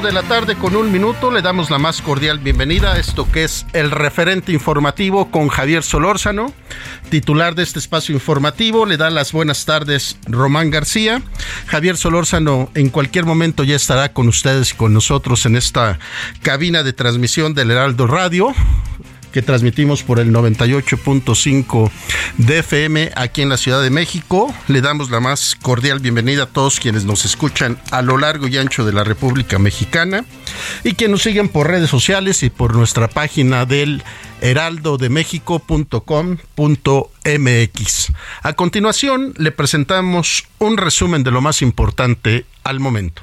De la tarde con un minuto le damos la más cordial bienvenida a esto que es el referente informativo con Javier Solórzano, titular de este espacio informativo. Le da las buenas tardes Román García. Javier Solórzano en cualquier momento ya estará con ustedes y con nosotros en esta cabina de transmisión del Heraldo Radio que transmitimos por el 98.5 de FM aquí en la Ciudad de México. Le damos la más cordial bienvenida a todos quienes nos escuchan a lo largo y ancho de la República Mexicana y que nos siguen por redes sociales y por nuestra página del heraldodemexico.com.mx. A continuación, le presentamos un resumen de lo más importante al momento.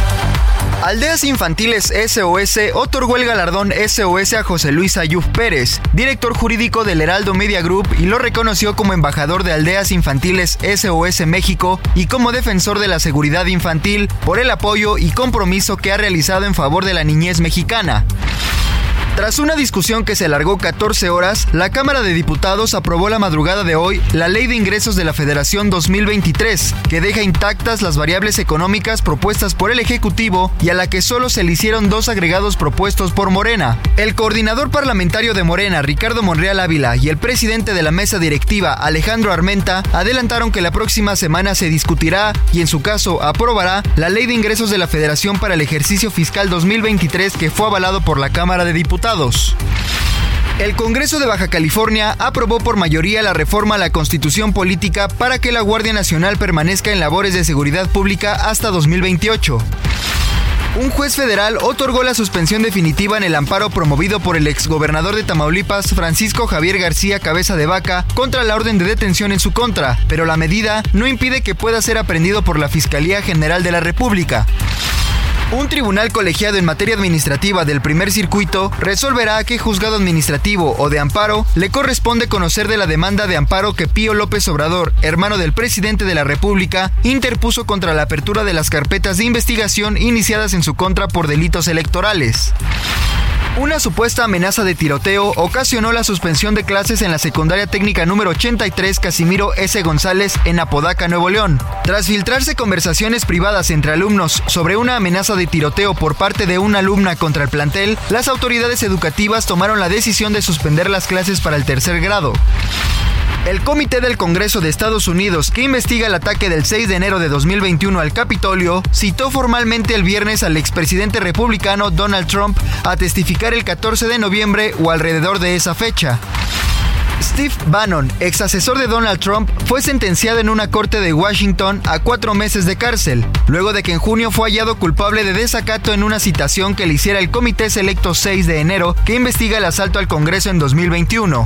Aldeas Infantiles SOS otorgó el galardón SOS a José Luis Ayuf Pérez, director jurídico del Heraldo Media Group, y lo reconoció como embajador de Aldeas Infantiles SOS México y como defensor de la seguridad infantil por el apoyo y compromiso que ha realizado en favor de la niñez mexicana. Tras una discusión que se alargó 14 horas, la Cámara de Diputados aprobó la madrugada de hoy la Ley de Ingresos de la Federación 2023, que deja intactas las variables económicas propuestas por el Ejecutivo y a la que solo se le hicieron dos agregados propuestos por Morena. El coordinador parlamentario de Morena, Ricardo Monreal Ávila, y el presidente de la mesa directiva, Alejandro Armenta, adelantaron que la próxima semana se discutirá y en su caso aprobará la Ley de Ingresos de la Federación para el ejercicio fiscal 2023 que fue avalado por la Cámara de Diputados. El Congreso de Baja California aprobó por mayoría la reforma a la Constitución Política para que la Guardia Nacional permanezca en labores de seguridad pública hasta 2028. Un juez federal otorgó la suspensión definitiva en el amparo promovido por el exgobernador de Tamaulipas, Francisco Javier García Cabeza de Vaca, contra la orden de detención en su contra, pero la medida no impide que pueda ser aprendido por la Fiscalía General de la República. Un tribunal colegiado en materia administrativa del primer circuito resolverá a qué juzgado administrativo o de amparo le corresponde conocer de la demanda de amparo que Pío López Obrador, hermano del presidente de la República, interpuso contra la apertura de las carpetas de investigación iniciadas en su contra por delitos electorales. Una supuesta amenaza de tiroteo ocasionó la suspensión de clases en la secundaria técnica número 83 Casimiro S. González en Apodaca, Nuevo León. Tras filtrarse conversaciones privadas entre alumnos sobre una amenaza de tiroteo por parte de una alumna contra el plantel, las autoridades educativas tomaron la decisión de suspender las clases para el tercer grado. El Comité del Congreso de Estados Unidos, que investiga el ataque del 6 de enero de 2021 al Capitolio, citó formalmente el viernes al expresidente republicano Donald Trump a testificar el 14 de noviembre o alrededor de esa fecha. Steve Bannon, ex asesor de Donald Trump, fue sentenciado en una corte de Washington a cuatro meses de cárcel, luego de que en junio fue hallado culpable de desacato en una citación que le hiciera el Comité Selecto 6 de enero que investiga el asalto al Congreso en 2021.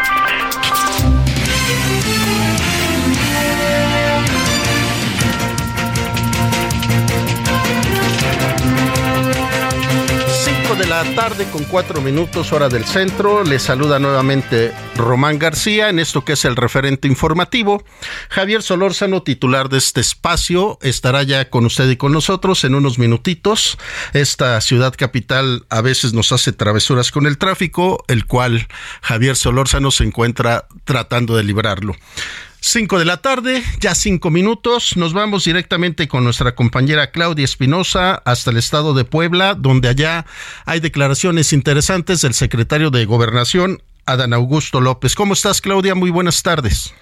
De la tarde con 4 minutos hora del centro. Les saluda nuevamente Román García en esto que es el referente informativo. Javier Solórzano, titular de este espacio, estará ya con usted y con nosotros en unos minutitos. Esta ciudad capital a veces nos hace travesuras con el tráfico, el cual Javier Solórzano se encuentra tratando de librarlo. 5 de la tarde, ya cinco minutos. Nos vamos directamente con nuestra compañera Claudia Espinosa hasta el estado de Puebla, donde allá hay declaraciones interesantes del secretario de Gobernación, Adán Augusto López. ¿Cómo estás, Claudia? Muy buenas tardes.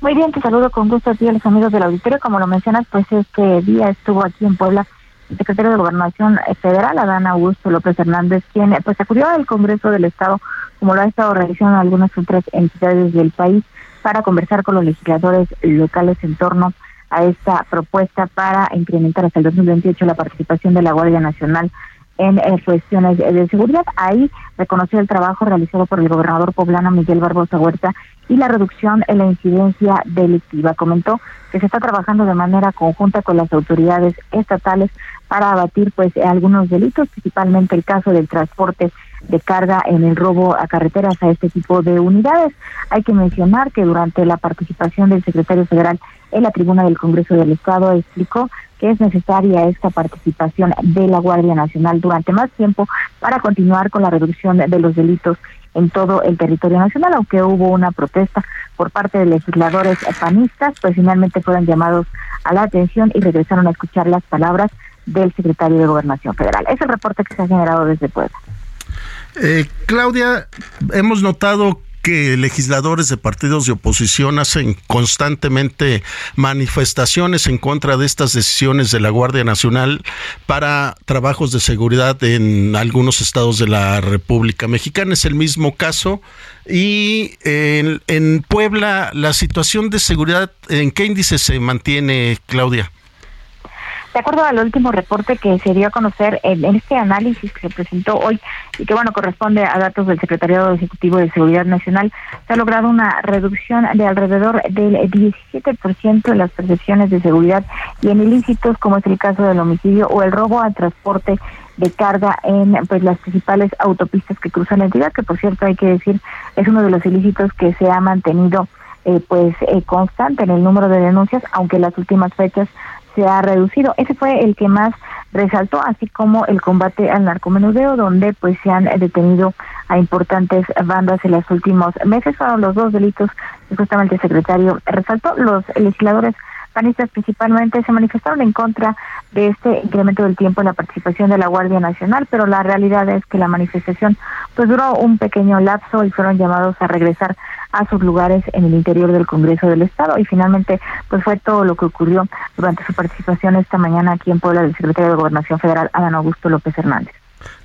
Muy bien, te saludo con gusto a ti a los amigos del auditorio. Como lo mencionas, pues este día estuvo aquí en Puebla el secretario de Gobernación Federal, Adán Augusto López Hernández, quien pues acudió al Congreso del Estado, como lo ha estado realizando algunas otras entidades del país para conversar con los legisladores locales en torno a esta propuesta para incrementar hasta el 2028 la participación de la Guardia Nacional en cuestiones de seguridad. Ahí reconoció el trabajo realizado por el gobernador poblano Miguel Barbosa Huerta y la reducción en la incidencia delictiva. Comentó que se está trabajando de manera conjunta con las autoridades estatales para abatir pues algunos delitos, principalmente el caso del transporte de carga en el robo a carreteras a este tipo de unidades. Hay que mencionar que durante la participación del secretario federal en la tribuna del Congreso del Estado explicó que es necesaria esta participación de la Guardia Nacional durante más tiempo para continuar con la reducción de los delitos en todo el territorio nacional, aunque hubo una protesta por parte de legisladores panistas, pues finalmente fueron llamados a la atención y regresaron a escuchar las palabras del secretario de Gobernación Federal. Es el reporte que se ha generado desde Puebla. Eh, Claudia, hemos notado que legisladores de partidos de oposición hacen constantemente manifestaciones en contra de estas decisiones de la Guardia Nacional para trabajos de seguridad en algunos estados de la República Mexicana. Es el mismo caso. Y en, en Puebla, la situación de seguridad, ¿en qué índice se mantiene, Claudia? De acuerdo al último reporte que se dio a conocer en, este análisis que se presentó hoy y que bueno corresponde a datos del Secretariado Ejecutivo de Seguridad Nacional, se ha logrado una reducción de alrededor del 17% en las percepciones de seguridad y en ilícitos como es el caso del homicidio o el robo al transporte de carga en pues las principales autopistas que cruzan la entidad, que por cierto hay que decir es uno de los ilícitos que se ha mantenido eh, pues eh, constante en el número de denuncias, aunque las últimas fechas se ha reducido. Ese fue el que más resaltó, así como el combate al narcomenudeo, donde pues se han detenido a importantes bandas en los últimos meses. Fueron los dos delitos que justamente el secretario resaltó. Los legisladores panistas principalmente se manifestaron en contra de este incremento del tiempo en la participación de la Guardia Nacional, pero la realidad es que la manifestación pues duró un pequeño lapso y fueron llamados a regresar a sus lugares en el interior del Congreso del Estado y finalmente pues fue todo lo que ocurrió durante su participación esta mañana aquí en Puebla del secretario de Gobernación Federal Adán Augusto López Hernández.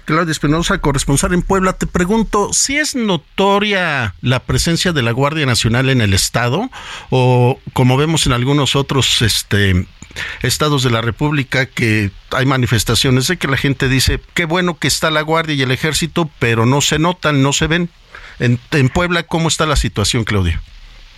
Claudia Espinosa, corresponsal en Puebla, te pregunto, ¿si es notoria la presencia de la Guardia Nacional en el Estado? O como vemos en algunos otros este, estados de la República que hay manifestaciones de que la gente dice, qué bueno que está la Guardia y el Ejército, pero no se notan, no se ven. En, en Puebla, ¿cómo está la situación, Claudia?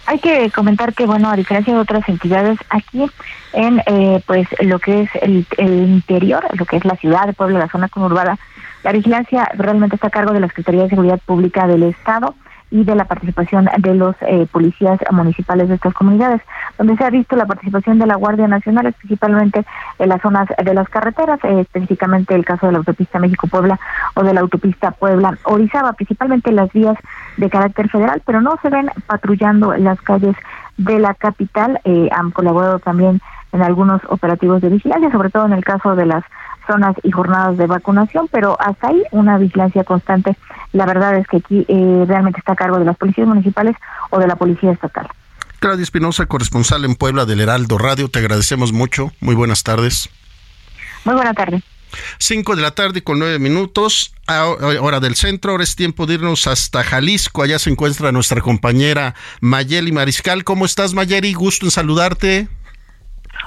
Hay que comentar que, bueno, a diferencia de otras entidades, aquí en eh, pues lo que es el, el, interior, lo que es la ciudad de Puebla, la zona conurbada, la vigilancia realmente está a cargo de la Secretaría de Seguridad Pública del Estado y de la participación de los eh, policías municipales de estas comunidades, donde se ha visto la participación de la Guardia Nacional, principalmente en las zonas de las carreteras, eh, específicamente el caso de la autopista México-Puebla o de la autopista Puebla-Orizaba, principalmente las vías de carácter federal, pero no se ven patrullando las calles de la capital. Eh, han colaborado también en algunos operativos de vigilancia, sobre todo en el caso de las zonas y jornadas de vacunación, pero hasta ahí una vigilancia constante. La verdad es que aquí eh, realmente está a cargo de las policías municipales o de la policía estatal. Claudia Espinosa, corresponsal en Puebla del Heraldo Radio, te agradecemos mucho. Muy buenas tardes. Muy buena tarde. Cinco de la tarde con nueve minutos, hora del centro. Ahora es tiempo de irnos hasta Jalisco. Allá se encuentra nuestra compañera Mayeli Mariscal. ¿Cómo estás, Mayeli? Gusto en saludarte.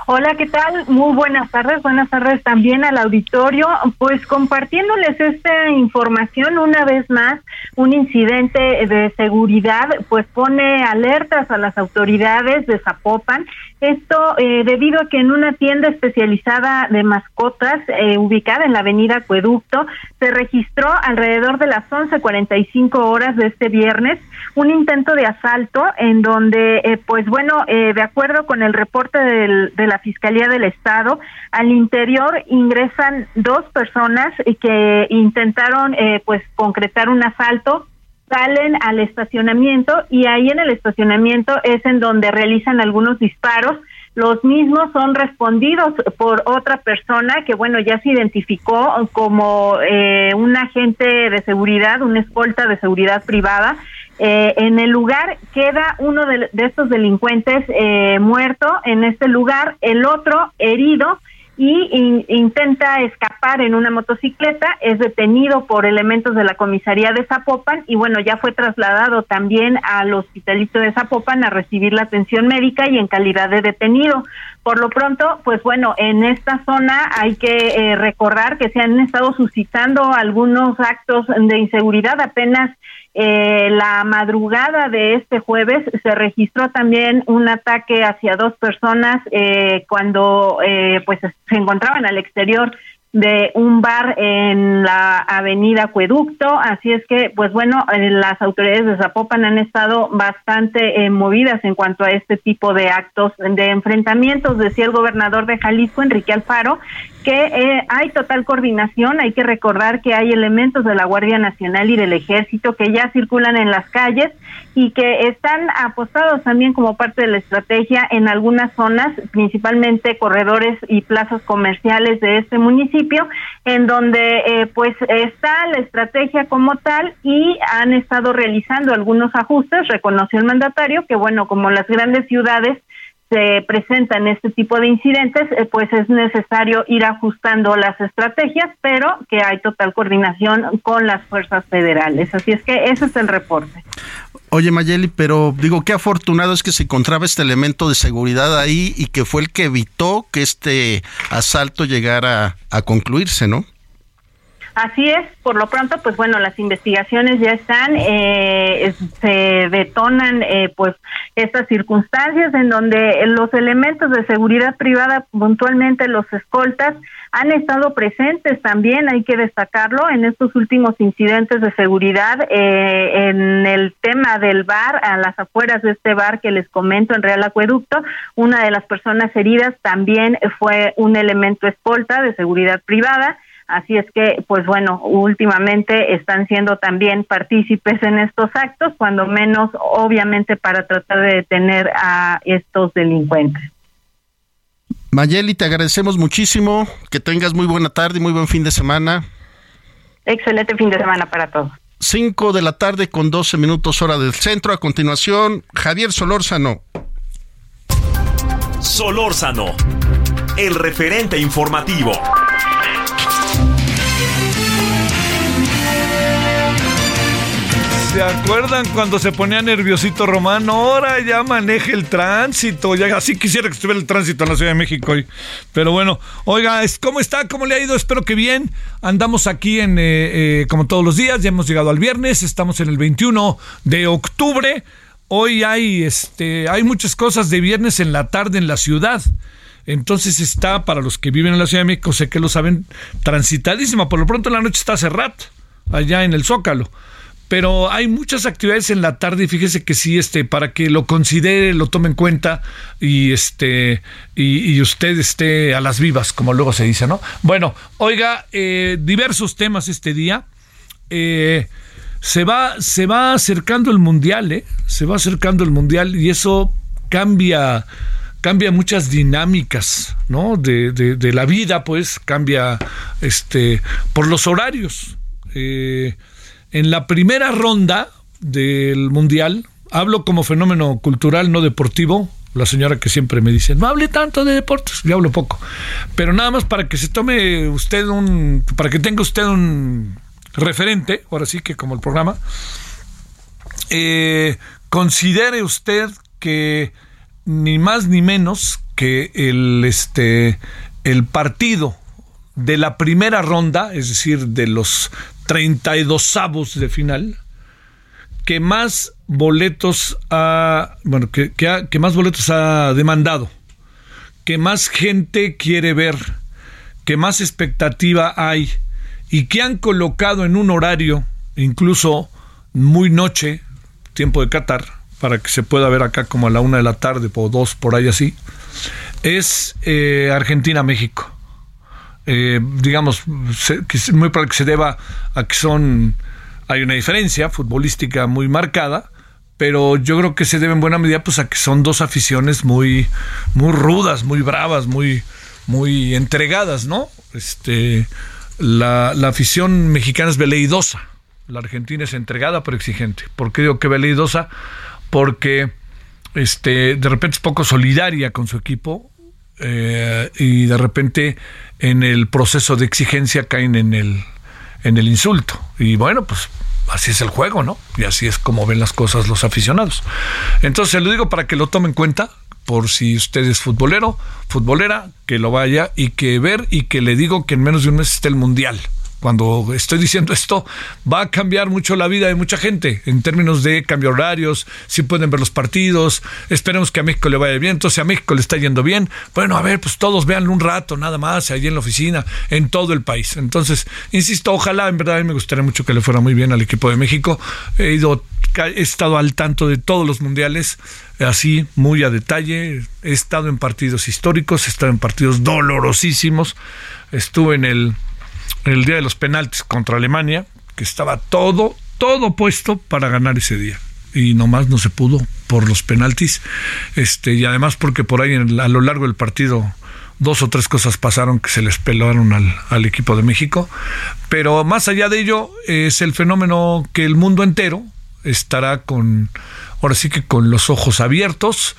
Hola, ¿qué tal? Muy buenas tardes, buenas tardes también al auditorio. Pues compartiéndoles esta información una vez más, un incidente de seguridad pues pone alertas a las autoridades de Zapopan Esto eh, debido a que en una tienda especializada de mascotas eh, ubicada en la avenida Acueducto se registró alrededor de las 11:45 horas de este viernes un intento de asalto en donde, eh, pues bueno, de acuerdo con el reporte del, de la Fiscalía del Estado, al interior ingresan dos personas que intentaron pues concretar un asalto salen al estacionamiento y ahí en el estacionamiento es en donde realizan algunos disparos. Los mismos son respondidos por otra persona que, bueno, ya se identificó como eh, un agente de seguridad, una escolta de seguridad privada. Eh, en el lugar queda uno de, estos delincuentes eh, muerto en este lugar, el otro herido y intenta escapar en una motocicleta, es detenido por elementos de la comisaría de Zapopan y bueno, ya fue trasladado también al hospitalito de Zapopan a recibir la atención médica y en calidad de detenido. Por lo pronto, pues bueno, en esta zona hay que eh, recordar que se han estado suscitando algunos actos de inseguridad apenas eh, la madrugada de este jueves se registró también un ataque hacia dos personas eh, cuando eh, pues se encontraban al exterior de un bar en la avenida Acueducto, así es que, pues bueno, eh, las autoridades de Zapopan han estado bastante movidas en cuanto a este tipo de actos de enfrentamientos, decía el gobernador de Jalisco, Enrique Alfaro, que eh, hay total coordinación, hay que recordar que hay elementos de la Guardia Nacional y del Ejército que ya circulan en las calles y que están apostados también como parte de la estrategia en algunas zonas, principalmente corredores y plazas comerciales de este municipio, en donde eh, pues está la estrategia como tal y han estado realizando algunos ajustes, reconoció el mandatario que bueno, como las grandes ciudades se presentan este tipo de incidentes, eh, pues es necesario ir ajustando las estrategias, pero que hay total coordinación con las fuerzas federales. Así es que ese es el reporte. Oye Mayeli, pero digo, qué afortunado es que se encontraba este elemento de seguridad ahí y que fue el que evitó que este asalto llegara a concluirse, ¿no? Así es, por lo pronto, pues bueno, las investigaciones ya están, eh, se detonan eh, pues estas circunstancias en donde los elementos de seguridad privada, puntualmente los escoltas, han estado presentes también, hay que destacarlo, en estos últimos incidentes de seguridad, eh, en el tema del bar, a las afueras de este bar que les comento en Real Acueducto, una de las personas heridas también fue un elemento escolta de seguridad privada Así es que, pues bueno, últimamente están siendo también partícipes en estos actos, cuando menos, obviamente, para tratar de detener a estos delincuentes. Mayeli, te agradecemos muchísimo, que tengas muy buena tarde y muy buen fin de semana. Excelente fin de semana para todos. 5 de la tarde con 12 minutos hora del centro. A continuación, Javier Solórzano. Solórzano, el referente informativo. ¿Se acuerdan cuando se ponía nerviosito Romano? Ahora ya maneja el tránsito. Ya así quisiera que estuviera el tránsito en la Ciudad de México hoy. Pero bueno, oiga, ¿cómo está? ¿Cómo le ha ido? Espero que bien. Andamos aquí en, eh, eh, como todos los días, ya hemos llegado al viernes, estamos en el 21 de octubre. Hoy hay, este, hay muchas cosas de viernes en la tarde en la ciudad. Entonces está, para los que viven en la Ciudad de México, sé que lo saben, transitadísima. Por lo pronto en la noche está cerrada, allá en el Zócalo pero hay muchas actividades en la tarde y fíjese que sí, este, para que lo considere, lo tome en cuenta y este, y, usted esté a las vivas, como luego se dice, ¿no? Bueno, oiga, eh, diversos temas este día. Eh, se va, se va acercando el mundial, ¿eh? Se va acercando el mundial y eso cambia, cambia muchas dinámicas, ¿no? De, de, de la vida, pues, cambia, este, por los horarios. Eh, en la primera ronda del Mundial, hablo como fenómeno cultural, no deportivo, la señora que siempre me dice, no hable tanto de deportes, yo hablo poco, pero nada más para que se tome usted un, para que tenga usted un referente, ahora sí que como el programa, eh, considere usted que ni más ni menos que el, este, el partido de la primera ronda, es decir, de los 32 avos de final, que más boletos ha, bueno, que, más boletos ha demandado. que más gente quiere ver, que más expectativa hay y que han colocado en un horario, incluso muy noche, tiempo de Qatar, para que se pueda ver acá como a la una de la tarde o dos por ahí así, es eh, Argentina-México. Eh, digamos, muy para que se deba a que son, hay una diferencia futbolística muy marcada, pero yo creo que se debe en buena medida pues a que son dos aficiones muy, muy rudas, muy bravas, muy, muy entregadas, ¿no? Este, la, la afición mexicana es veleidosa, la argentina es entregada pero exigente. ¿Por qué digo que veleidosa? Porque este, de repente es poco solidaria con su equipo eh, y de repente en el proceso de exigencia caen en el, en el insulto. Y bueno, pues así es el juego, ¿no? Y así es como ven las cosas los aficionados. Entonces, lo digo para que lo tomen en cuenta, por si usted es futbolero, futbolera, que lo vaya y que ver y que le digo que en menos de un mes esté el Mundial cuando estoy diciendo esto, va a cambiar mucho la vida de mucha gente en términos de cambio horarios, si pueden ver los partidos, esperemos que a México le vaya bien, entonces a México le está yendo bien, bueno, a ver, pues todos vean un rato, nada más, allí en la oficina, en todo el país. Entonces, insisto, ojalá, en verdad, a mí me gustaría mucho que le fuera muy bien al equipo de México. He ido, he estado al tanto de todos los mundiales, así, muy a detalle, he estado en partidos históricos, he estado en partidos dolorosísimos, estuve en el el día de los penaltis contra Alemania, que estaba todo, todo puesto para ganar ese día. Y nomás no se pudo por los penaltis. Este, y además porque por ahí a lo largo del partido dos o tres cosas pasaron que se les pelaron al, al, equipo de México. Pero más allá de ello, es el fenómeno que el mundo entero estará con, ahora sí que con los ojos abiertos,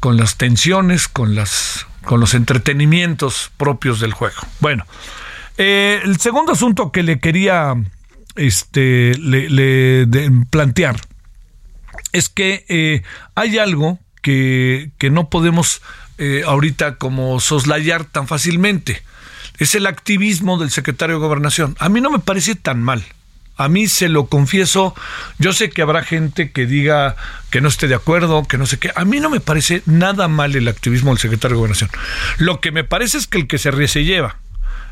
con las tensiones, con las con los entretenimientos propios del juego. Bueno, eh, el segundo asunto que le quería este, plantear es que eh, hay algo que, no podemos eh, ahorita como soslayar tan fácilmente. Es el activismo del secretario de Gobernación. A mí no me parece tan mal. A mí se lo confieso, yo sé que habrá gente que diga que no esté de acuerdo, que no sé qué. A mí no me parece nada mal el activismo del secretario de Gobernación. Lo que me parece es que el que se ríe se lleva.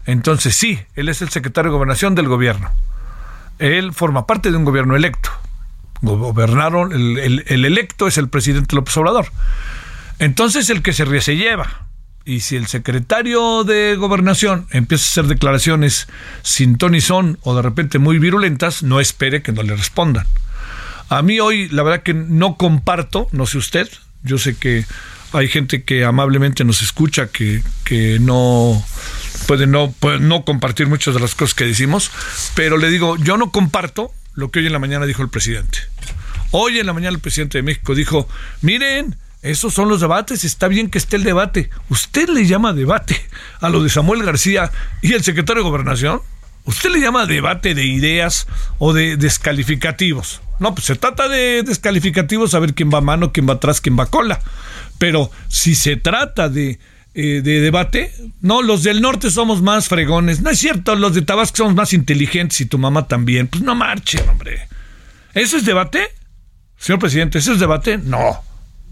Entonces sí, él es el secretario de gobernación del gobierno. Él forma parte de un gobierno electo. Gobernaron, el, electo es el presidente López Obrador. Entonces el que se ríe se lleva. Y si el secretario de gobernación empieza a hacer declaraciones sin ton son o de repente muy virulentas, no espere que no le respondan. A mí hoy, la verdad que no comparto, no sé usted, yo sé que hay gente que amablemente nos escucha, que, que no puede no, no compartir muchas de las cosas que decimos, pero le digo, yo no comparto lo que hoy en la mañana dijo el presidente. Hoy en la mañana el presidente de México dijo, miren, esos son los debates, está bien que esté el debate. ¿Usted le llama debate a lo de Samuel García y el secretario de Gobernación? ¿Usted le llama debate de ideas o de descalificativos? No, pues se trata de descalificativos, a ver quién va a mano, quién va atrás, quién va a cola. Pero si se trata de, eh, de debate, no, los del norte somos más fregones. No es cierto, los de Tabasco somos más inteligentes y tu mamá también. Pues no marche, hombre. ¿Eso es debate? Señor presidente, ¿eso es debate? No.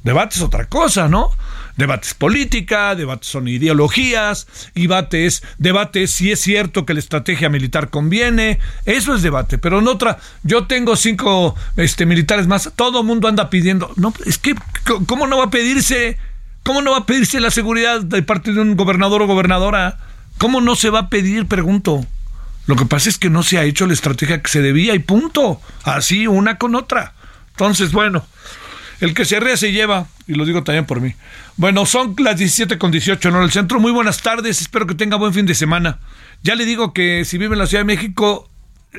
Debate es otra cosa, ¿no? Debate es política, debate son ideologías, debate es, debate si es cierto que la estrategia militar conviene, eso es debate, pero en otra, yo tengo cinco este, militares más, todo el mundo anda pidiendo, no, es que, ¿cómo no va a pedirse, cómo no va a pedirse la seguridad de parte de un gobernador o gobernadora? ¿Cómo no se va a pedir, pregunto? Lo que pasa es que no se ha hecho la estrategia que se debía y punto, así una con otra. Entonces, bueno, el que se ríe se lleva, y lo digo también por mí. Bueno, son las 17 con 18 en el centro. Muy buenas tardes, espero que tenga buen fin de semana. Ya le digo que si vive en la Ciudad de México,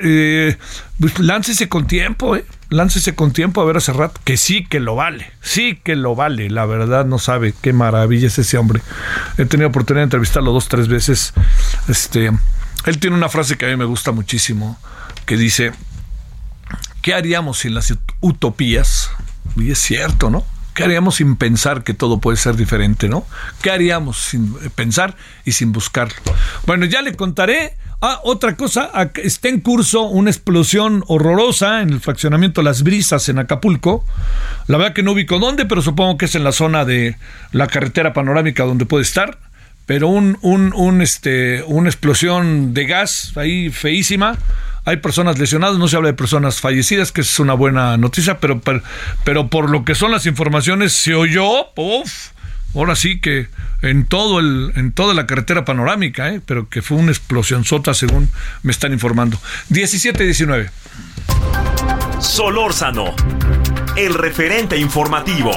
eh, pues láncese con tiempo, eh. Láncese con tiempo a ver hace rato. Que sí que lo vale, sí que lo vale. La verdad no sabe qué maravilla es ese hombre. He tenido oportunidad de entrevistarlo dos, tres veces. Este, él tiene una frase que a mí me gusta muchísimo, que dice, ¿qué haríamos sin las utopías? Y es cierto, ¿no? ¿Qué haríamos sin pensar que todo puede ser diferente, no? ¿Qué haríamos sin pensar y sin buscarlo? Bueno, ya le contaré Ah, otra cosa, está en curso una explosión horrorosa en el fraccionamiento Las Brisas en Acapulco. La verdad que no ubico dónde, pero supongo que es en la zona de la carretera panorámica donde puede estar. Pero un, un, un este, una explosión de gas ahí feísima. Hay personas lesionadas, no se habla de personas fallecidas, que es una buena noticia, pero, pero, pero por lo que son las informaciones, se oyó, uff, ahora sí que en todo el en toda la carretera panorámica, ¿eh? pero que fue una explosión sota según me están informando. 17-19. Solórzano, el referente informativo.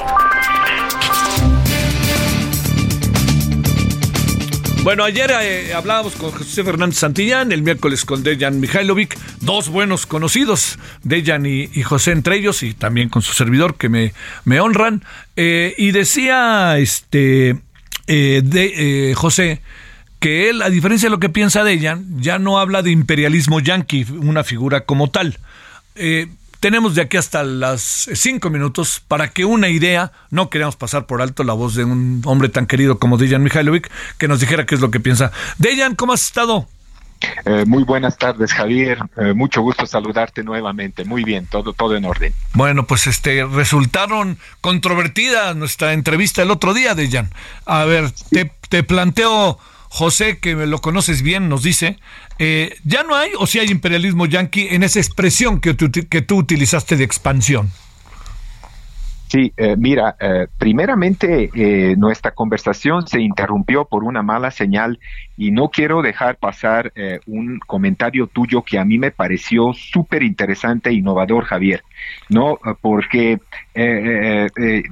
Bueno, ayer eh, hablábamos con José Fernández Santillán, el miércoles con Dejan Mihailovic, dos buenos conocidos, Dejan y, José entre ellos, y también con su servidor que me, me honran. Eh, y decía este eh, de, José que él, a diferencia de lo que piensa Dejan, ya no habla de imperialismo yanqui, una figura como tal. Tenemos de aquí hasta las cinco minutos para que una idea, no queremos pasar por alto la voz de un hombre tan querido como Dejan Mihailovic, que nos dijera qué es lo que piensa. Dejan, ¿cómo has estado? Eh, muy buenas tardes, Javier. Eh, mucho gusto saludarte nuevamente. Muy bien, todo, todo en orden. Bueno, pues este resultaron controvertidas nuestra entrevista el otro día, Dejan. A ver, te, te planteo José, que lo conoces bien, nos dice, eh, ¿ya no hay o si hay imperialismo yanqui en esa expresión que tú, que tú utilizaste de expansión? Sí, eh, mira, eh, primeramente nuestra conversación se interrumpió por una mala señal y no quiero dejar pasar un comentario tuyo que a mí me pareció súper interesante e innovador, Javier, ¿no? Porque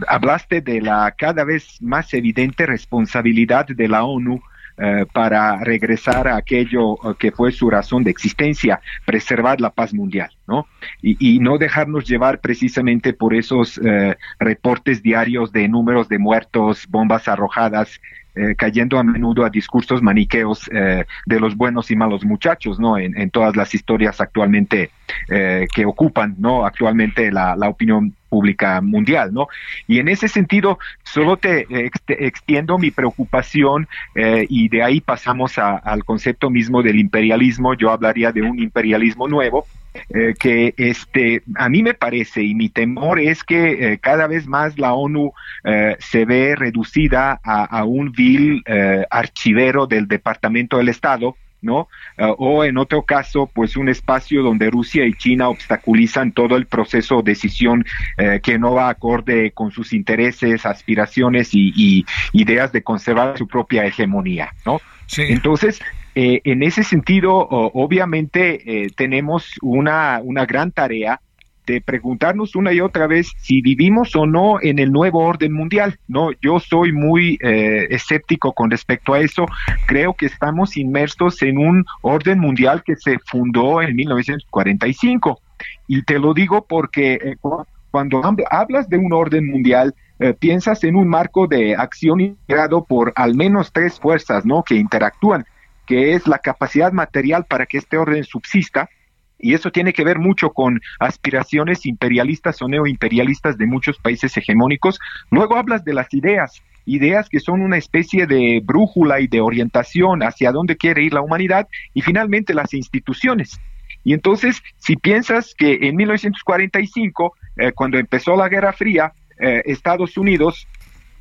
hablaste de la cada vez más evidente responsabilidad de la ONU eh, para regresar a aquello eh, que fue su razón de existencia, preservar la paz mundial, ¿no? Y, no dejarnos llevar precisamente por esos eh, reportes diarios de números de muertos, bombas arrojadas, cayendo a menudo a discursos maniqueos de los buenos y malos muchachos, ¿no? En, todas las historias actualmente que ocupan, ¿no? Actualmente la, la opinión pública mundial, ¿no? Y en ese sentido, solo te, extiendo mi preocupación eh, y de ahí pasamos al concepto mismo del imperialismo. Yo hablaría de un imperialismo nuevo. Eh, que este a mí me parece y mi temor es que eh, cada vez más la ONU se ve reducida a, a un vil archivero del Departamento del Estado ¿no? Eh, o en otro caso, pues un espacio donde Rusia y China obstaculizan todo el proceso de decisión eh, que no va acorde con sus intereses, aspiraciones y, ideas de conservar su propia hegemonía, ¿no? Entonces, eh, en ese sentido, obviamente tenemos una, una gran tarea de preguntarnos una y otra vez si vivimos o no en el nuevo orden mundial. No, yo soy muy eh, escéptico con respecto a eso. Creo que estamos inmersos en un orden mundial que se fundó en 1945. Y te lo digo porque eh, cuando hablas de un orden mundial, eh, piensas en un marco de acción integrado por al menos tres fuerzas, ¿no? Que interactúan, que es la capacidad material para que este orden subsista, y eso tiene que ver mucho con aspiraciones imperialistas o neoimperialistas de muchos países hegemónicos. Luego hablas de las ideas, ideas que son una especie de brújula y de orientación hacia dónde quiere ir la humanidad, y finalmente las instituciones. Y entonces, si piensas que en 1945, eh, cuando empezó la Guerra Fría, eh, Estados Unidos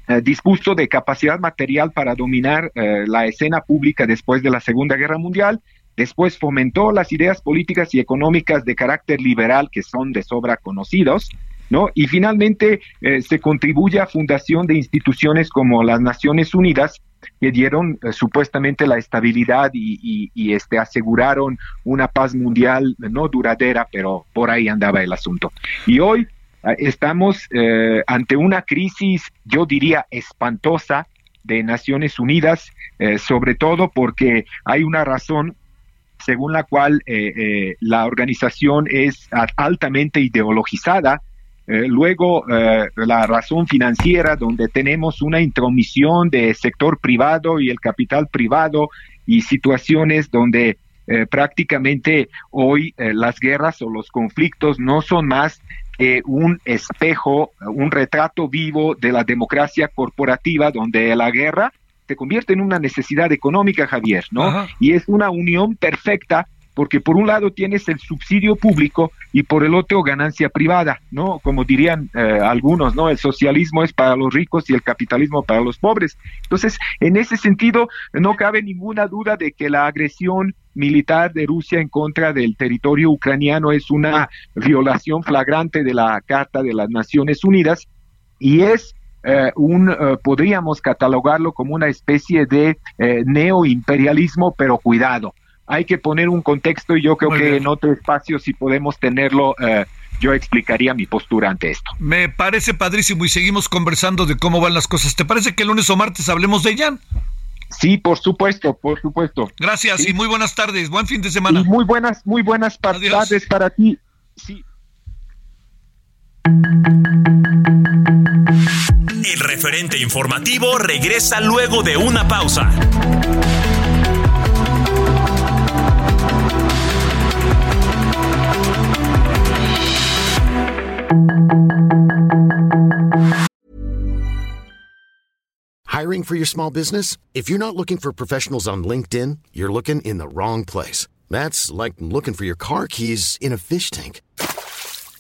eh, dispuso de capacidad material para dominar la escena pública después de la Segunda Guerra Mundial, Después fomentó las ideas políticas y económicas de carácter liberal que son de sobra conocidos, ¿no? Y finalmente eh, se contribuye a fundación de instituciones como las Naciones Unidas que dieron eh, supuestamente la estabilidad y, este aseguraron una paz mundial no duradera, pero por ahí andaba el asunto. Y hoy eh, estamos ante una crisis, yo diría, espantosa de Naciones Unidas, sobre todo porque hay una razón según la cual eh, eh, la organización es altamente ideologizada. Eh, luego, la razón financiera, donde tenemos una intromisión del sector privado y el capital privado y situaciones donde prácticamente hoy las guerras o los conflictos no son más que un espejo, un retrato vivo de la democracia corporativa, donde la guerra se convierte en una necesidad económica, Javier, ¿no? Y es una unión perfecta porque por un lado tienes el subsidio público y por el otro ganancia privada, ¿no? Como dirían eh, algunos, ¿no? El socialismo es para los ricos y el capitalismo para los pobres. Entonces, en ese sentido, no cabe ninguna duda de que la agresión militar de Rusia en contra del territorio ucraniano es una violación flagrante de la Carta de las Naciones Unidas y es eh, un, eh, podríamos catalogarlo como una especie de neoimperialismo, pero cuidado, hay que poner un contexto y yo creo que en otro espacio, si podemos tenerlo, eh, yo explicaría mi postura ante esto. Me parece padrísimo y seguimos conversando de cómo van las cosas. ¿Te parece que el lunes o martes hablemos de ella? Sí, por supuesto, por supuesto. Gracias y muy buenas tardes. Buen fin de semana. muy buenas, muy buenas tardes para ti. Sí. El referente informativo regresa luego de una pausa. Hiring for your small business? If you're not looking for professionals on LinkedIn, you're looking in the wrong place. That's like looking for your car keys in a fish tank.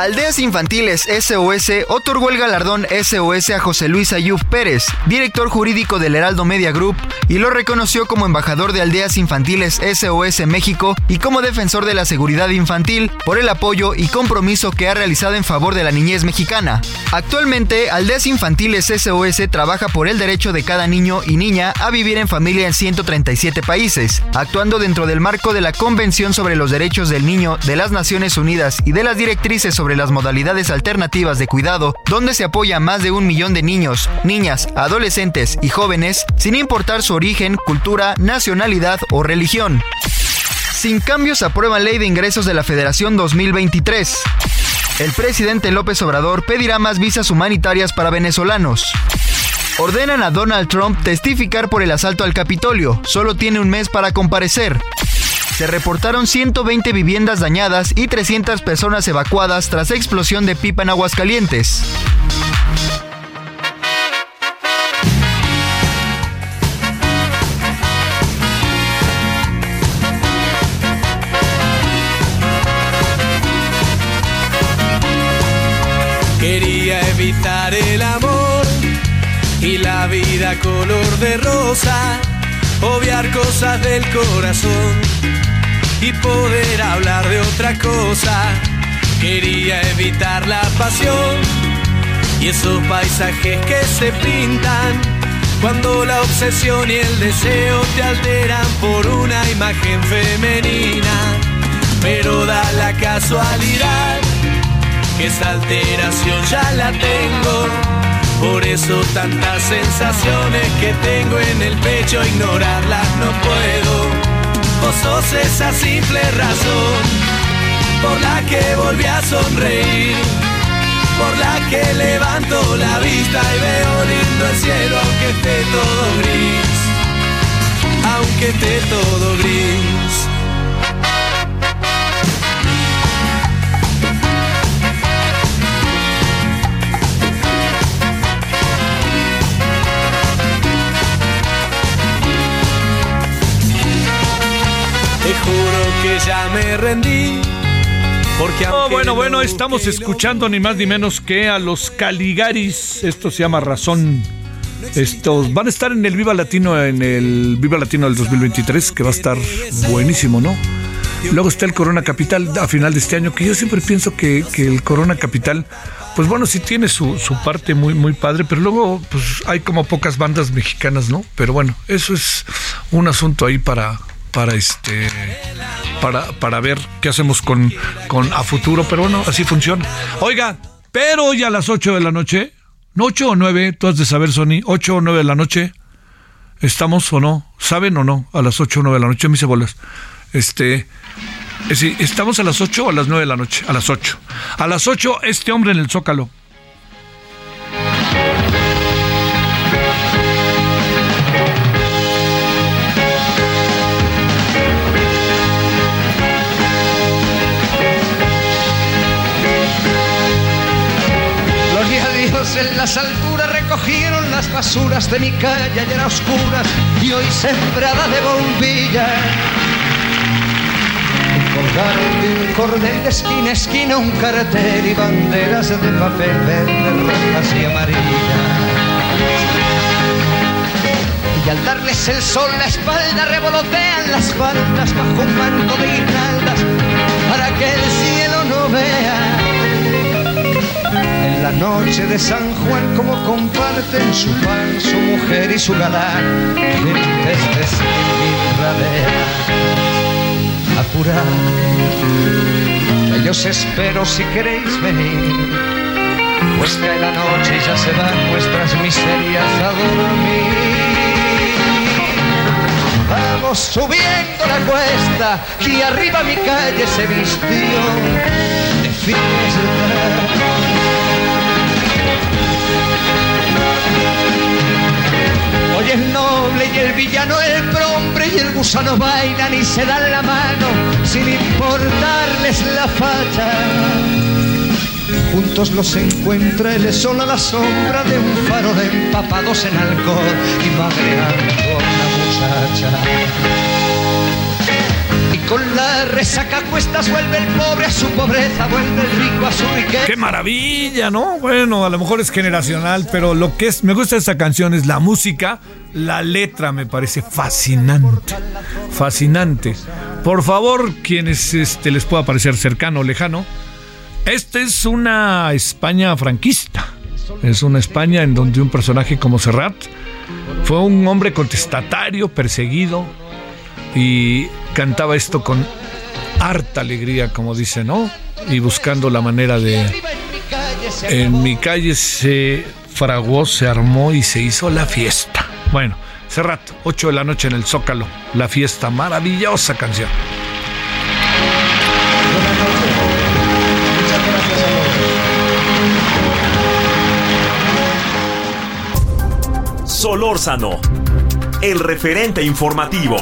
Aldeas Infantiles SOS otorgó el galardón SOS a José Luis Ayuf Pérez, director jurídico del Heraldo Media Group, y lo reconoció como embajador de Aldeas Infantiles SOS México y como defensor de la seguridad infantil por el apoyo y compromiso que ha realizado en favor de la niñez mexicana. Actualmente, Aldeas Infantiles SOS trabaja por el derecho de cada niño y niña a vivir en familia en 137 países, actuando dentro del marco de la Convención sobre los Derechos del Niño de las Naciones Unidas y de las directrices sobre las modalidades alternativas de cuidado, donde se apoya a más de un millón de niños, niñas, adolescentes y jóvenes, sin importar su origen, cultura, nacionalidad o religión. Sin cambios aprueba ley de ingresos de la Federación 2023. El presidente López Obrador pedirá más visas humanitarias para venezolanos. Ordenan a Donald Trump testificar por el asalto al Capitolio. Solo tiene un mes para comparecer. Se reportaron 120 viviendas dañadas y 300 personas evacuadas tras explosión de pipa en Aguascalientes. Quería evitar el amor y la vida color de rosa, obviar cosas del corazón y poder hablar de otra cosa. Quería evitar la pasión y esos paisajes que se pintan cuando la obsesión y el deseo te alteran por una imagen femenina. Pero da la casualidad que esa alteración ya la tengo. Por eso tantas sensaciones que tengo en el pecho, ignorarlas no puedo. Vos sos esa simple razón por la que volví a sonreír, por la que levanto la vista y veo lindo el cielo aunque esté todo gris, aunque esté todo gris. Que ya me rendí. Porque oh, bueno, bueno, estamos escuchando ni más ni menos que a los Caligaris. Esto se llama Razón. Estos van a estar en el Viva Latino, en el Viva Latino del 2023, que va a estar buenísimo, ¿no? Luego está el Corona Capital a final de este año, que yo siempre pienso que, que el Corona Capital pues bueno, sí tiene su, su, parte muy, muy padre, pero luego pues hay como pocas bandas mexicanas, ¿no? Pero bueno, eso es un asunto ahí para, para este para, para ver qué hacemos con, con a futuro, pero bueno, así funciona. Oiga, pero hoy a las 8 de la noche, ¿no 8 o 9? Tú has de saber, Sony, 8 o 9 de la noche, ¿estamos o no? ¿Saben o no? A las 8 o 9 de la noche, mis bolas. Este, eh, ¿estamos a las 8 o a las 9 de la noche? A las 8. A las 8, este hombre en el Zócalo. En las alturas recogieron las basuras de mi calle y era oscuras y hoy sembrada de bombillas. Colgaron de un cordel de esquina a esquina un cartel y banderas de papel verde, rojas y amarillas. Y al darles el sol la espalda revolotean las faldas bajo un manto de guirnaldas para que el cielo no vea la noche de San Juan como comparten su pan, su mujer y su galán, gentes de radera. Apurad, que yo os espero si queréis venir, pues cae la noche y ya se van vuestras miserias a dormir. Vamos subiendo la cuesta y arriba mi calle se vistió de fiesta. Es noble y el villano el prombre y el gusano bailan y se dan la mano sin importarles la facha. Juntos los encuentra el sol a la sombra de un faro de empapados en alcohol y magreando a una muchacha con la resaca cuestas vuelve el pobre a su pobreza, vuelve el rico a su riqueza. ¡Qué maravilla, ¿no? Bueno, a lo mejor es generacional, pero lo que es, me gusta esta canción es la música, la letra me parece fascinante, fascinante. Por favor, quienes este, les pueda parecer cercano o lejano, esta es una España franquista. Es una España en donde un personaje como Serrat fue un hombre contestatario, perseguido, y cantaba esto con harta alegría, como dice, ¿no? Y buscando la manera de... En mi calle se fraguó, se armó y se hizo la fiesta. Bueno, rato, 8 de la noche en el Zócalo, la fiesta, maravillosa canción. Solórzano, el referente informativo.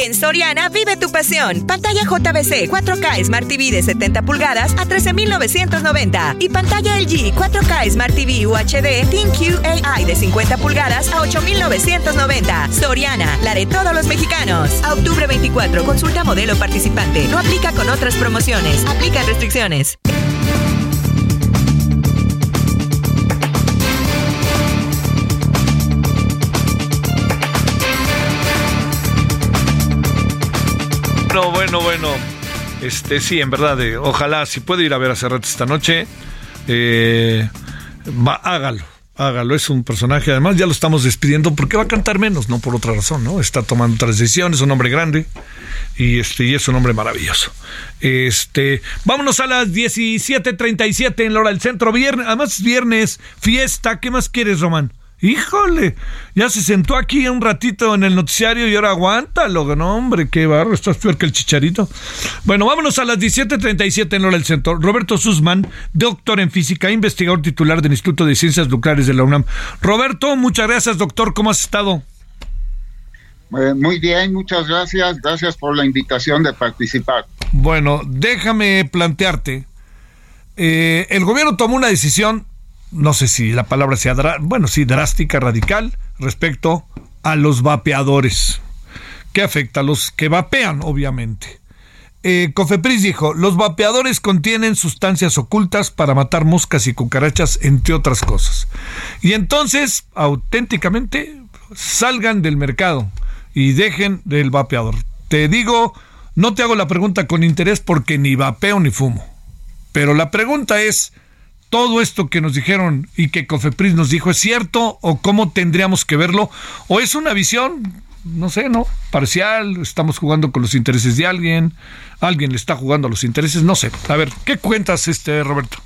En Soriana vive tu pasión. Pantalla JBC 4K Smart TV de 70 pulgadas a 13,990 y pantalla LG 4K Smart TV UHD ThinQ AI de 50 pulgadas a 8,990. Soriana, la de todos los mexicanos. Octubre 24, consulta modelo participante. No aplica con otras promociones. Aplica restricciones. Bueno, bueno, bueno. Este, sí, en verdad, eh, ojalá, si puede ir a ver a Serrat esta noche, eh, hágalo, hágalo. Es un personaje, además ya lo estamos despidiendo porque va a cantar menos, no por otra razón, ¿no? Está tomando otras decisiones, es un hombre grande y este y es un hombre maravilloso. Este, vámonos a las 17:37 en la hora del centro, viernes, además viernes, fiesta, ¿qué más quieres, Román? Híjole, ya se sentó aquí un ratito en el noticiario y ahora aguántalo. No, hombre, qué barro, estás peor que el chicharito. Bueno, vámonos a las 17.37 en hora del centro. Roberto Sussman, doctor en física, investigador titular del Instituto de Ciencias Nucleares de la UNAM. Roberto, muchas gracias, doctor. ¿Cómo has estado? Eh, muy bien, muchas gracias. Gracias por la invitación de participar. Bueno, déjame plantearte. Eh, el gobierno tomó una decisión no sé si la palabra sea, bueno, sí, drástica, radical, respecto a los vapeadores, que afecta a los que vapean, obviamente. Eh, Cofepris dijo, los vapeadores contienen sustancias ocultas para matar moscas y cucarachas, entre otras cosas. Y entonces, auténticamente, salgan del mercado y dejen del vapeador. Te digo, no te hago la pregunta con interés porque ni vapeo ni fumo. Pero la pregunta es, todo esto que nos dijeron y que Cofepris nos dijo es cierto o cómo tendríamos que verlo o es una visión no sé, ¿no? Parcial, estamos jugando con los intereses de alguien, alguien le está jugando a los intereses, no sé. A ver, ¿qué cuentas, este Roberto?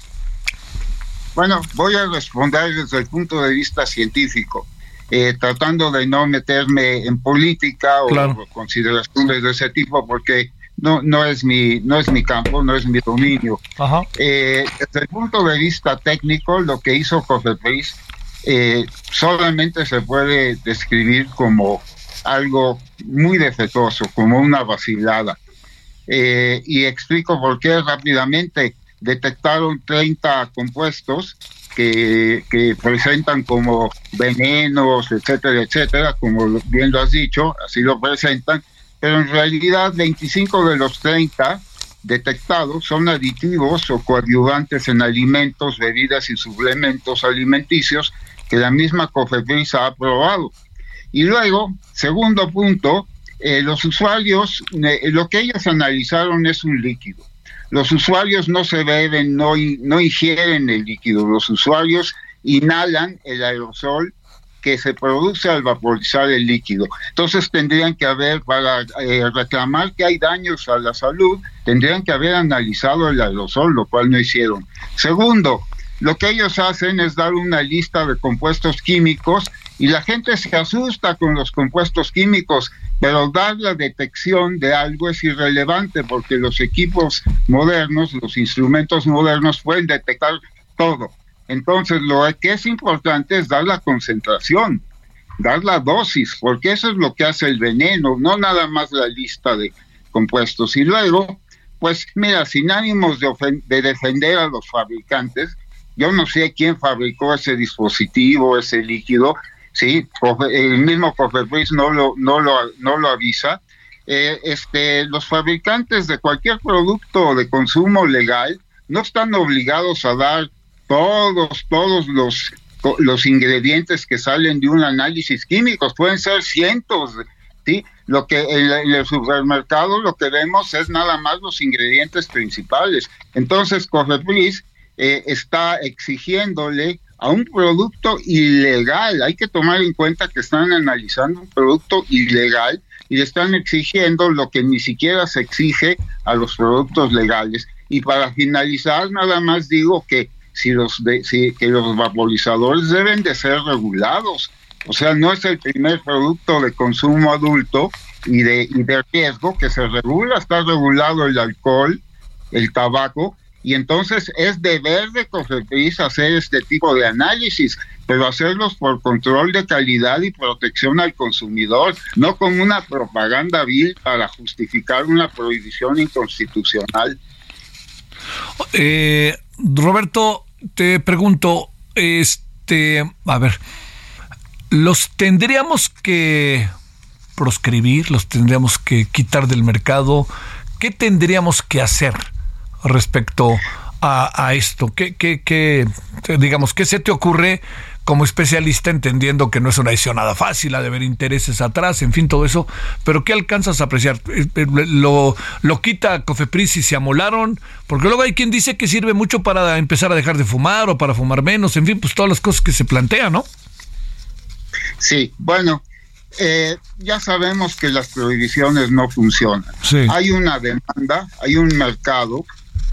Bueno, voy a responder desde el punto de vista científico, eh, tratando de no meterme en política o consideraciones de ese tipo, porque no, no es mi, no es mi campo, no es mi dominio. Eh, desde el punto de vista técnico, lo que hizo Cofepris eh, solamente se puede describir como algo muy defectuoso, como una vacilada. Eh, y explico por qué rápidamente detectaron 30 compuestos que, que, presentan como venenos, etcétera, etcétera, como bien lo has dicho, así lo presentan, pero en realidad 25 de los 30 detectados son aditivos o coadyuvantes en alimentos, bebidas y suplementos alimenticios que la misma COFEPRIS ha aprobado. Y luego, segundo punto, eh, los usuarios, lo que ellos analizaron es un líquido. Los usuarios no se beben, no, no ingieren el líquido, los usuarios inhalan el aerosol que se produce al vaporizar el líquido. Entonces tendrían que haber, para eh, reclamar que hay daños a la salud, tendrían que haber analizado el aerosol, lo cual no hicieron. Segundo, lo que ellos hacen es dar una lista de compuestos químicos y la gente se asusta con los compuestos químicos, pero dar la detección de algo es irrelevante porque los equipos modernos, los instrumentos modernos pueden detectar todo. Entonces, lo que es importante es dar la concentración, dar la dosis, porque eso es lo que hace el veneno, no nada más la lista de compuestos. Y luego, pues mira, sin ánimos de, de defender a los fabricantes, yo no sé quién fabricó ese dispositivo, ese líquido, sí, el mismo Cofepris no lo, no lo, no lo avisa. Eh, este, los fabricantes de cualquier producto de consumo legal no están obligados a dar todos, todos los, los ingredientes que salen de un análisis químico, pueden ser cientos, ¿sí? Lo que en, el supermercado lo que vemos es nada más los ingredientes principales. Entonces, Cofepris eh, está exigiéndole a un producto ilegal. Hay que tomar en cuenta que están analizando un producto ilegal y le están exigiendo lo que ni siquiera se exige a los productos legales. Y para finalizar, nada más digo que si los de, si, que los vaporizadores deben de ser regulados. O sea, no es el primer producto de consumo adulto y de, y de riesgo que se regula, está regulado el alcohol, el tabaco, y entonces es deber de COFEPRIS hacer este tipo de análisis, pero hacerlos por control de calidad y protección al consumidor, no con una propaganda vil para justificar una prohibición inconstitucional. Eh, Roberto, te pregunto, este, a ver, los tendríamos que proscribir, los tendríamos que quitar del mercado. ¿Qué tendríamos que hacer? respecto a, esto? ¿Qué, qué, qué, digamos, qué se te ocurre como especialista entendiendo que no es una decisión nada fácil, ha de haber intereses atrás, en fin, todo eso, pero ¿qué alcanzas a apreciar? Eh, eh, ¿Lo, lo quita Cofepris y se amolaron? Porque luego hay quien dice que sirve mucho para empezar a dejar de fumar o para fumar menos, en fin, pues todas las cosas que se plantean, ¿no? Sí, bueno, eh, ya sabemos que las prohibiciones no funcionan. Hay una demanda, hay un mercado,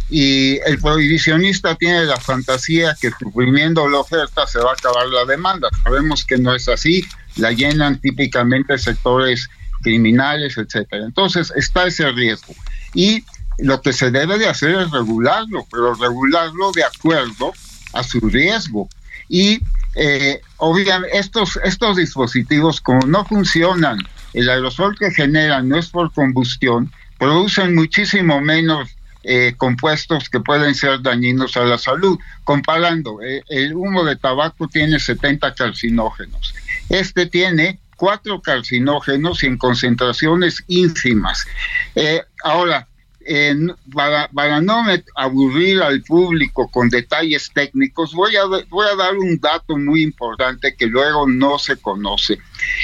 y el prohibicionista tiene la fantasía que suprimiendo la oferta se va a acabar la demanda. Sabemos que no es así, la llenan típicamente sectores criminales, etcétera. Entonces está ese riesgo. Y lo que se debe de hacer es regularlo, pero regularlo de acuerdo a su riesgo. Y eh, obviamente estos, estos dispositivos, como no funcionan, el aerosol que generan no es por combustión, producen muchísimo menos eh, compuestos que pueden ser dañinos a la salud. Comparando, eh, el humo de tabaco tiene 70 carcinógenos. Este tiene cuatro carcinógenos en concentraciones ínfimas. Eh, ahora, para, no aburrir al público con detalles técnicos, voy a dar un dato muy importante que luego no se conoce.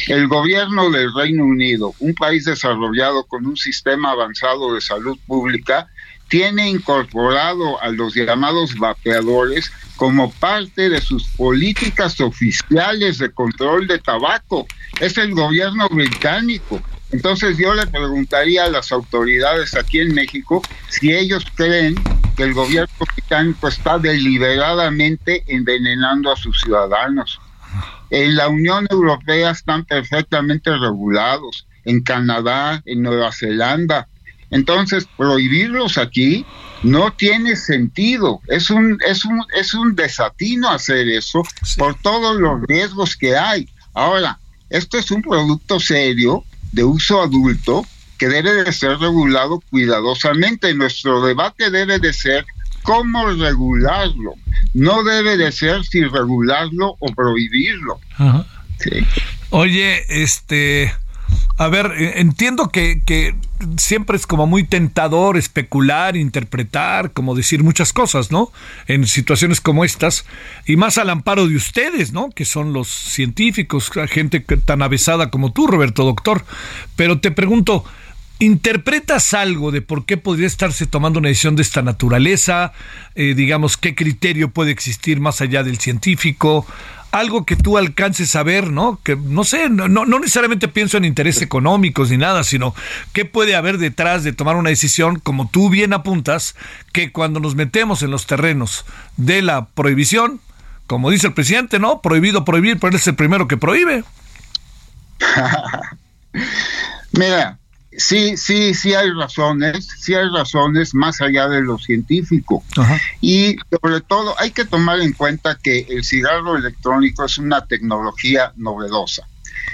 El gobierno del Reino Unido, un país desarrollado con un sistema avanzado de salud pública, tiene incorporado a los llamados vapeadores como parte de sus políticas oficiales de control de tabaco. Es el gobierno británico. Entonces yo le preguntaría a las autoridades aquí en México si ellos creen que el gobierno británico está deliberadamente envenenando a sus ciudadanos. En la Unión Europea están perfectamente regulados, en Canadá, en Nueva Zelanda. Entonces, prohibirlos aquí no tiene sentido. Es un, es un, es un desatino hacer eso por todos los riesgos que hay. Ahora, esto es un producto serio de uso adulto que debe de ser regulado cuidadosamente. Nuestro debate debe de ser cómo regularlo. No debe de ser si regularlo o prohibirlo. Oye, este, a ver, eh, entiendo que, siempre es como muy tentador especular, interpretar, como decir muchas cosas, ¿no? En situaciones como estas, y más al amparo de ustedes, ¿no? Que son los científicos, gente tan avesada como tú, Roberto Doctor. Pero te pregunto, ¿Interpretas algo de por qué podría estarse tomando una decisión de esta naturaleza? Eh, digamos, ¿qué criterio puede existir más allá del científico? Algo que tú alcances a ver, ¿no? Que no sé, no, no necesariamente pienso en intereses económicos ni nada, sino qué puede haber detrás de tomar una decisión, como tú bien apuntas, que cuando nos metemos en los terrenos de la prohibición, como dice el presidente, ¿no? Prohibido prohibir, pero él es el primero que prohíbe. Mira, Sí, sí, sí hay razones, sí hay razones más allá de lo científico. Y sobre todo hay que tomar en cuenta que el cigarro electrónico es una tecnología novedosa.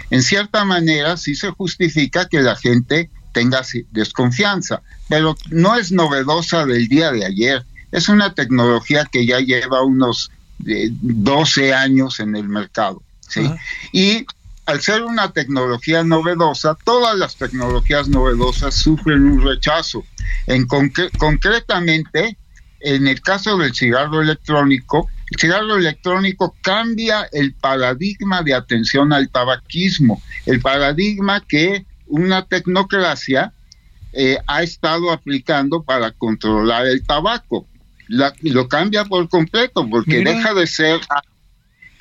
En cierta manera sí se justifica que la gente tenga desconfianza, pero no es novedosa del día de ayer. Es una tecnología que ya lleva unos 12 eh, años en el mercado. ¿sí? Y al ser una tecnología novedosa, todas las tecnologías novedosas sufren un rechazo. En concretamente, en el caso del cigarro electrónico, el cigarro electrónico cambia el paradigma de atención al tabaquismo, el paradigma que una tecnocracia eh, ha estado aplicando para controlar el tabaco. lo cambia por completo porque deja de ser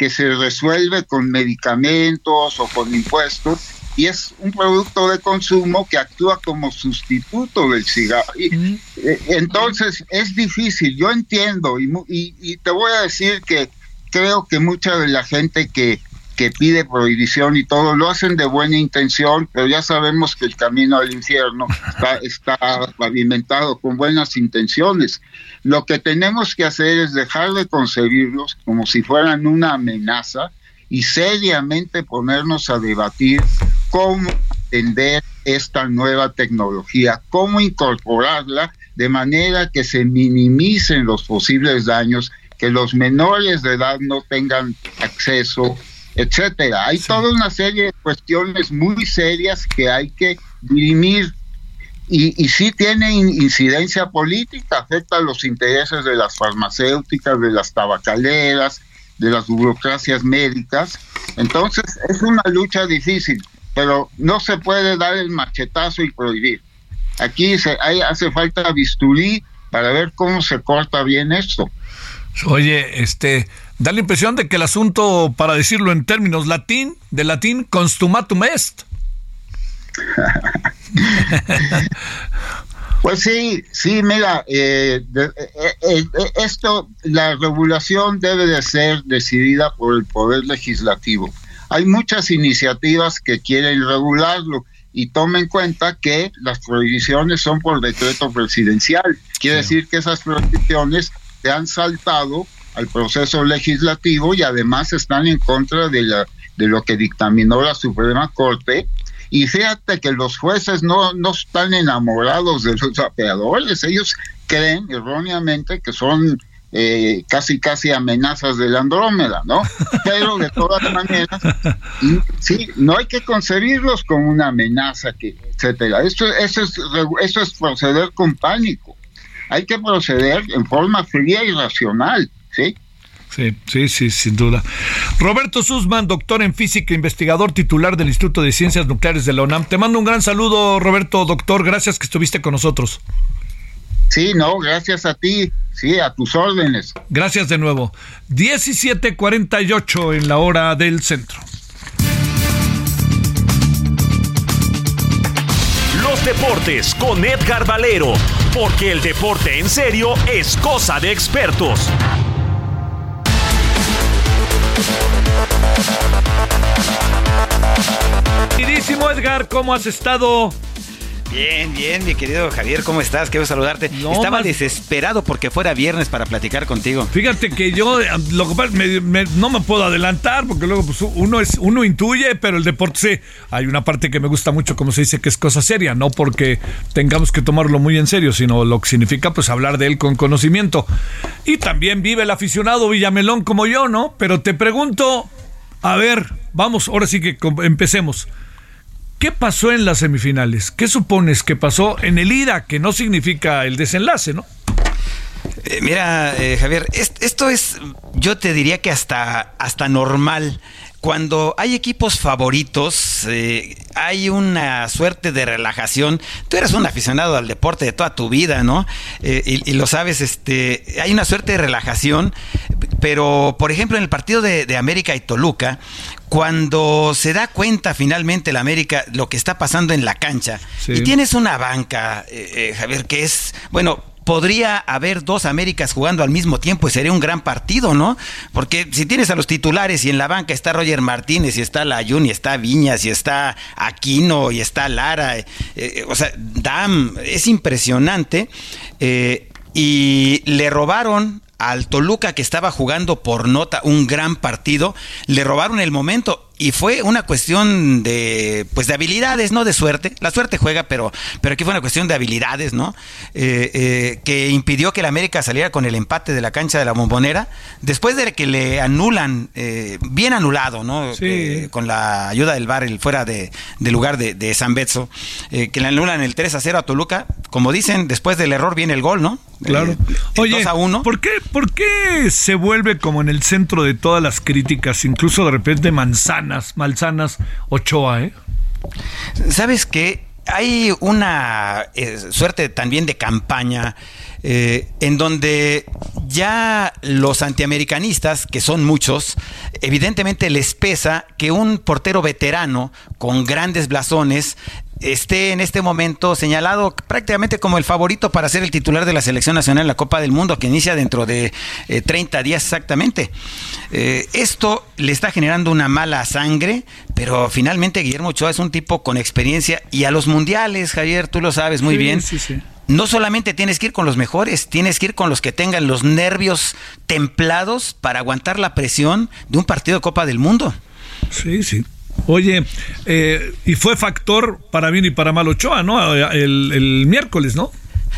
que se resuelve con medicamentos o con impuestos y es un producto de consumo que actúa como sustituto del cigarro. Y, eh, entonces es difícil, yo entiendo y, y, te voy a decir que creo que mucha de la gente que, que pide prohibición y todo lo hacen de buena intención, pero ya sabemos que el camino al infierno está, está pavimentado con buenas intenciones. Lo que tenemos que hacer es dejar de concebirlos como si fueran una amenaza y seriamente ponernos a debatir cómo entender esta nueva tecnología, cómo incorporarla de manera que se minimicen los posibles daños, que los menores de edad no tengan acceso, etcétera. Hay toda una serie de cuestiones muy serias que hay que dirimir y, y sí tiene incidencia política, afecta los intereses de las farmacéuticas, de las tabacaleras, de las burocracias médicas. Entonces es una lucha difícil, pero no se puede dar el machetazo y prohibir. Aquí se, hay, hace falta bisturí para ver cómo se corta bien esto. Oye, este, da la impresión de que el asunto, para decirlo en términos latín, de latín, consumatum est. Pues sí, sí, mira, eh, eh, eh, esto, la regulación debe de ser decidida por el Poder Legislativo. Hay muchas iniciativas que quieren regularlo y tomen en cuenta que las prohibiciones son por decreto presidencial. Quiere decir que esas prohibiciones se han saltado al proceso legislativo y además están en contra de, la, de lo que dictaminó la Suprema Corte y fíjate que los jueces no, no están enamorados de los apeadores, ellos creen erróneamente que son eh, casi casi amenazas de la Andrómeda, ¿no? Pero de todas maneras, sí, no hay que concebirlos como una amenaza, que, etcétera. Eso, eso, es, eso es proceder con pánico. Hay que proceder en forma fría y racional, ¿sí? Sí, sí, sí, sin duda. Roberto Sussman, doctor en física, investigador titular del Instituto de Ciencias Nucleares de la UNAM. Te mando un gran saludo, Roberto, doctor. Gracias que estuviste con nosotros. Sí, no, gracias a ti. Sí, a tus órdenes. Gracias de nuevo. 17:48 en la hora del centro. Los deportes con Edgar Valero, porque el deporte en serio es cosa de expertos. Queridísimo Edgar, ¿cómo has estado? Bien, bien, mi querido Javier, ¿cómo estás? Quiero saludarte. Estaba desesperado porque fuera viernes para platicar contigo. Fíjate que yo lo que pasa, no me puedo adelantar porque luego pues, uno es uno intuye, pero el deporte sí. Hay una parte que me gusta mucho, como se dice, que es cosa seria, no porque tengamos que tomarlo muy en serio, sino lo que significa pues hablar de él con conocimiento. Y también vive el aficionado Villamelón como yo, ¿no? Pero te pregunto, a ver, vamos, ahora sí que empecemos. ¿Qué pasó en las semifinales? ¿Qué supones que pasó en el ida, que no significa el desenlace, no? Eh, mira, eh, Javier, esto es, yo te diría que hasta, hasta normal. Cuando hay equipos favoritos, eh, hay una suerte de relajación. Tú eres un aficionado al deporte de toda tu vida, ¿no? y, lo sabes, este, hay una suerte de relajación. Pero, por ejemplo, en el partido de, de América y Toluca, cuando se da cuenta finalmente la América lo que está pasando en la cancha y tienes una banca, eh, eh, Javier, que es, bueno, podría haber dos Américas jugando al mismo tiempo y sería un gran partido, ¿no? Porque si tienes a los titulares y en la banca está Roger Martínez y está Layun y está Viñas y está Aquino y está Lara, eh, o sea, Dam, es impresionante. y le robaron al Toluca que estaba jugando por nota un gran partido, le robaron el momento y fue una cuestión de pues de habilidades, no de suerte. La suerte juega, pero, pero aquí fue una cuestión de habilidades, ¿no? Eh, eh, que impidió que el América saliera con el empate de la cancha de la bombonera, después de que le anulan, eh, bien anulado, ¿no? con la ayuda del VAR, el fuera de, lugar de, San Betso, que le anulan el 3 a 0 a Toluca. Como dicen, después del error viene el gol, ¿no? Claro. Oye, 2 a 1. ¿por qué, ¿por qué se vuelve como en el centro de todas las críticas, incluso de repente Manzana? Malsanas Ochoa, ¿eh? ¿Sabes qué? Hay una eh, suerte también de campaña eh, en donde ya los antiamericanistas, que son muchos, evidentemente les pesa que un portero veterano con grandes blasones esté en este momento señalado prácticamente como el favorito para ser el titular de la selección nacional en la Copa del Mundo, que inicia dentro de 30 eh, días exactamente. Eh, esto le está generando una mala sangre, pero finalmente Guillermo Ochoa es un tipo con experiencia y a los mundiales, Javier, tú lo sabes muy bien. No solamente tienes que ir con los mejores, tienes que ir con los que tengan los nervios templados para aguantar la presión de un partido de Copa del Mundo. Sí, sí. Oye, eh, y fue factor para bien y para mal Ochoa, ¿no? El, miércoles, ¿no?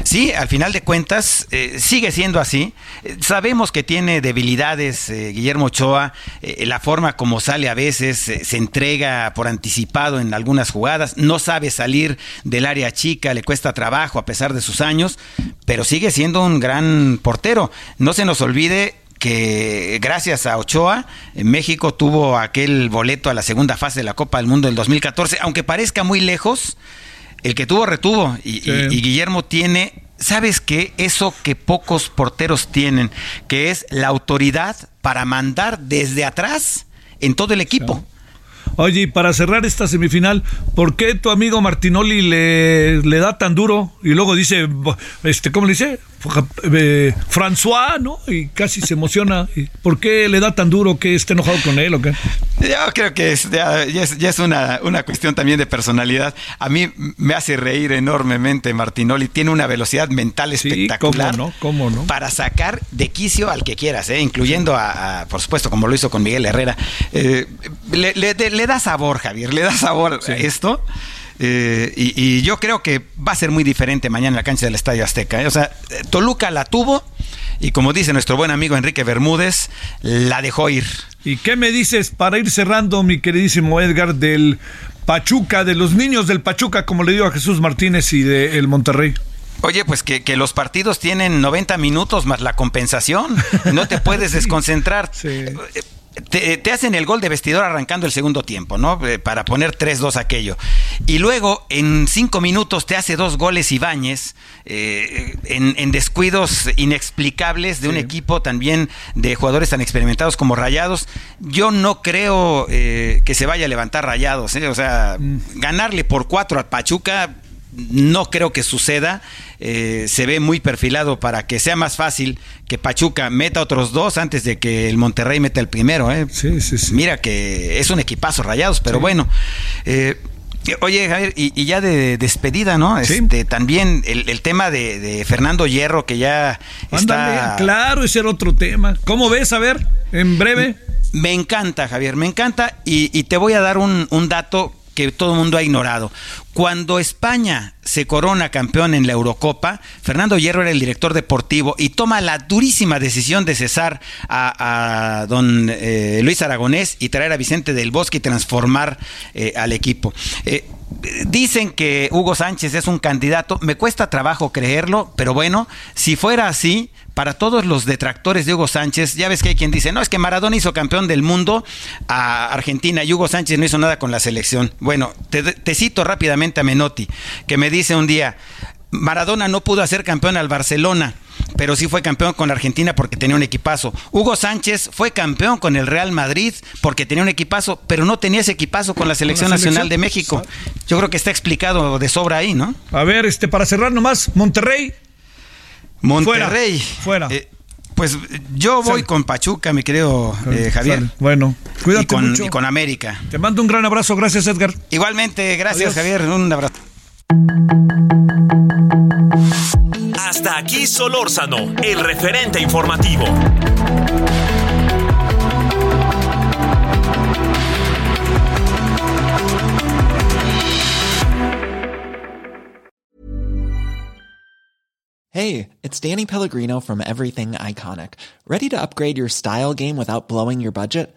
Sí, al final de cuentas eh, sigue siendo así. sabemos que tiene debilidades eh, Guillermo Ochoa, la forma como sale a veces, se entrega por anticipado en algunas jugadas, no sabe salir del área chica, le cuesta trabajo a pesar de sus años, pero sigue siendo un gran portero. No se nos olvide que gracias a Ochoa, México tuvo aquel boleto a la segunda fase de la Copa del Mundo del 2014, aunque parezca muy lejos, el que tuvo retuvo y, Guillermo tiene, ¿sabes qué? Eso que pocos porteros tienen, que es la autoridad para mandar desde atrás en todo el equipo. Oye, y para cerrar esta semifinal, ¿por qué tu amigo Martinoli le, le da tan duro? Y luego dice, este, ¿cómo le dice? Eh, François, ¿no? Y casi se emociona. ¿Por qué le da tan duro que esté enojado con él o qué? Yo creo que es, ya, es, una, una, cuestión también de personalidad. A mí me hace reír enormemente Martinoli. Tiene una velocidad mental espectacular. ¿cómo no? ¿Cómo no? Para sacar de quicio al que quieras, ¿eh? incluyendo a, por supuesto, como lo hizo con Miguel Herrera. Eh, le, da sabor, Javier, le da sabor a esto. Eh, y, yo creo que va a ser muy diferente mañana en la cancha del Estadio Azteca. ¿eh? O sea, Toluca la tuvo y como dice nuestro buen amigo Enrique Bermúdez, la dejó ir. ¿Y qué me dices para ir cerrando, mi queridísimo Edgar, del Pachuca, de los niños del Pachuca, como le digo a Jesús Martínez y del Monterrey? Oye, pues que, los partidos tienen 90 minutos más la compensación. No te puedes desconcentrar. Te, hacen el gol de vestidor arrancando el segundo tiempo, ¿no? Eh, para poner 3-2 aquello. Y luego en cinco minutos te hace dos goles Ibáñez eh, en, descuidos inexplicables de un equipo también de jugadores tan experimentados como Rayados. Yo no creo eh, que se vaya a levantar Rayados, o sea, mm. ganarle por cuatro al Pachuca no creo que suceda. Eh, se ve muy perfilado para que sea más fácil que Pachuca meta otros dos antes de que el Monterrey meta el primero. ¿eh? Sí, sí, sí. Mira que es un equipazo rayados, pero bueno. Eh, oye, Javier, y, ya de despedida, ¿no? Este, también el, tema de, Fernando Hierro, que ya está... Claro, ese era otro tema. ¿Cómo ves? A ver, en breve. Me encanta, Javier, me encanta. Y, te voy a dar un, un dato que todo el mundo ha ignorado. Cuando España se corona campeón en la Eurocopa, Fernando Hierro era el director deportivo y toma la durísima decisión de cesar a, don eh, Luis Aragonés y traer a Vicente del Bosque y transformar eh, al equipo. Eh, dicen que Hugo Sánchez es un candidato, me cuesta trabajo creerlo, pero bueno, si fuera así, para todos los detractores de Hugo Sánchez, ya ves que hay quien dice, no, es que Maradona hizo campeón del mundo a Argentina y Hugo Sánchez no hizo nada con la selección. Bueno, te, cito rápidamente a Menotti, que me dice un día, Maradona no pudo hacer campeón al Barcelona, pero sí fue campeón con Argentina porque tenía un equipazo. Hugo Sánchez fue campeón con el Real Madrid porque tenía un equipazo, pero no tenía ese equipazo con la Selección Nacional de México. Yo creo que está explicado de sobra ahí, ¿no? A ver, este para cerrar nomás, Monterrey Monterrey. Fuera. Eh, pues yo voy con Pachuca, mi querido eh, Javier. Bueno, cuídate y con, mucho. Y con América. Te mando un gran abrazo. Gracias, Edgar. Igualmente, gracias, Javier. Un abrazo. Hasta aquí Solórzano, el referente informativo. Hey, it's Danny Pellegrino from Everything Iconic. Ready to upgrade your style game without blowing your budget?